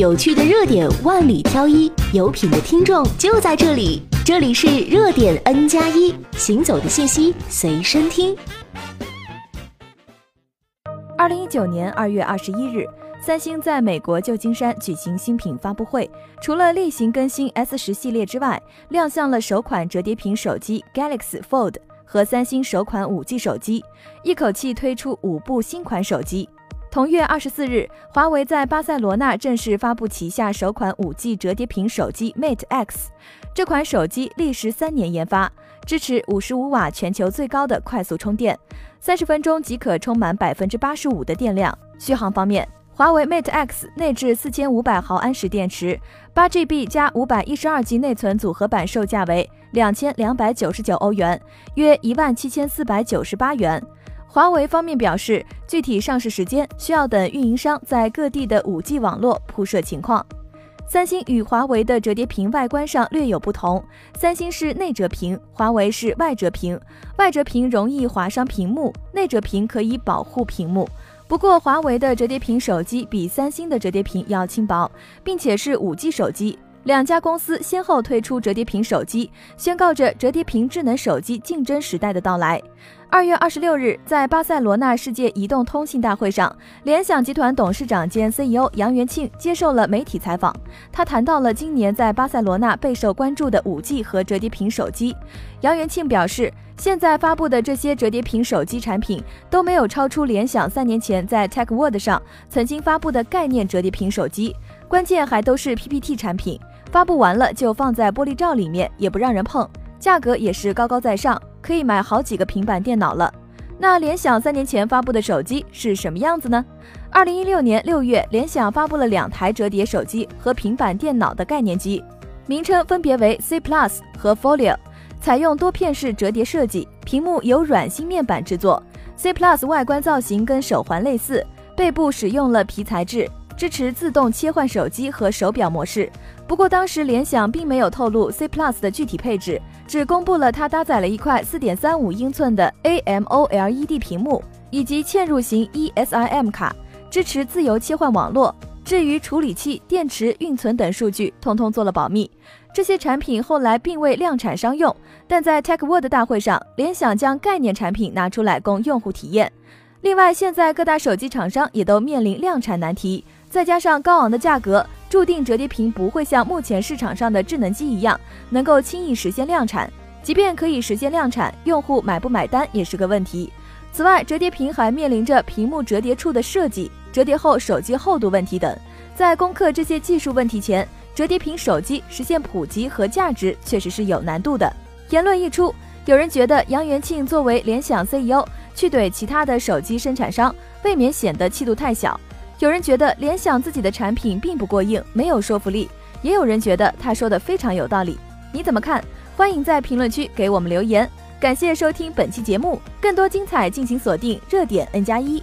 有趣的热点万里挑一，有品的听众就在这里。这里是热点 N 加一，行走的信息随身听。二零一九年二月二十一日，三星在美国旧金山举行新品发布会，除了例行更新 S 十系列之外，亮相了首款折叠屏手机 Galaxy Fold 和三星首款五 G 手机，一口气推出五部新款手机。同月二十四日，华为在巴塞罗那正式发布旗下首款五 G 折叠屏手机 Mate X。这款手机历时三年研发，支持五十五瓦全球最高的快速充电，三十分钟即可充满百分之八十五的电量。续航方面，华为 Mate X 内置四千五百毫安时电池，八 GB 加五百一十二 G 内存组合版售价为两千两百九十九欧元，约一万七千四百九十八元。华为方面表示，具体上市时间需要等运营商在各地的 5G 网络铺设情况。三星与华为的折叠屏外观上略有不同，三星是内折屏，华为是外折屏。外折屏容易划伤屏幕，内折屏可以保护屏幕。不过，华为的折叠屏手机比三星的折叠屏要轻薄，并且是 5G 手机。两家公司先后推出折叠屏手机，宣告着折叠屏智能手机竞争时代的到来。二月二十六日，在巴塞罗那世界移动通信大会上，联想集团董事长兼 CEO 杨元庆接受了媒体采访。他谈到了今年在巴塞罗那备受关注的五 G 和折叠屏手机。杨元庆表示，现在发布的这些折叠屏手机产品都没有超出联想三年前在 Tech World 上曾经发布的概念折叠屏手机，关键还都是 PPT 产品。发布完了就放在玻璃罩里面，也不让人碰，价格也是高高在上，可以买好几个平板电脑了。那联想三年前发布的手机是什么样子呢？二零一六年六月，联想发布了两台折叠手机和平板电脑的概念机，名称分别为 C Plus 和 Folio，采用多片式折叠设计，屏幕由软芯面板制作。C Plus 外观造型跟手环类似，背部使用了皮材质。支持自动切换手机和手表模式，不过当时联想并没有透露 C Plus 的具体配置，只公布了它搭载了一块4.35英寸的 AMOLED 屏幕以及嵌入型 eSIM 卡，支持自由切换网络。至于处理器、电池、运存等数据，通通做了保密。这些产品后来并未量产商用，但在 Tech World 大会上，联想将概念产品拿出来供用户体验。另外，现在各大手机厂商也都面临量产难题。再加上高昂的价格，注定折叠屏不会像目前市场上的智能机一样能够轻易实现量产。即便可以实现量产，用户买不买单也是个问题。此外，折叠屏还面临着屏幕折叠处的设计、折叠后手机厚度问题等。在攻克这些技术问题前，折叠屏手机实现普及和价值确实是有难度的。言论一出，有人觉得杨元庆作为联想 CEO 去怼其他的手机生产商，未免显得气度太小。有人觉得联想自己的产品并不过硬，没有说服力；也有人觉得他说的非常有道理。你怎么看？欢迎在评论区给我们留言。感谢收听本期节目，更多精彩敬请锁定热点 N 加一。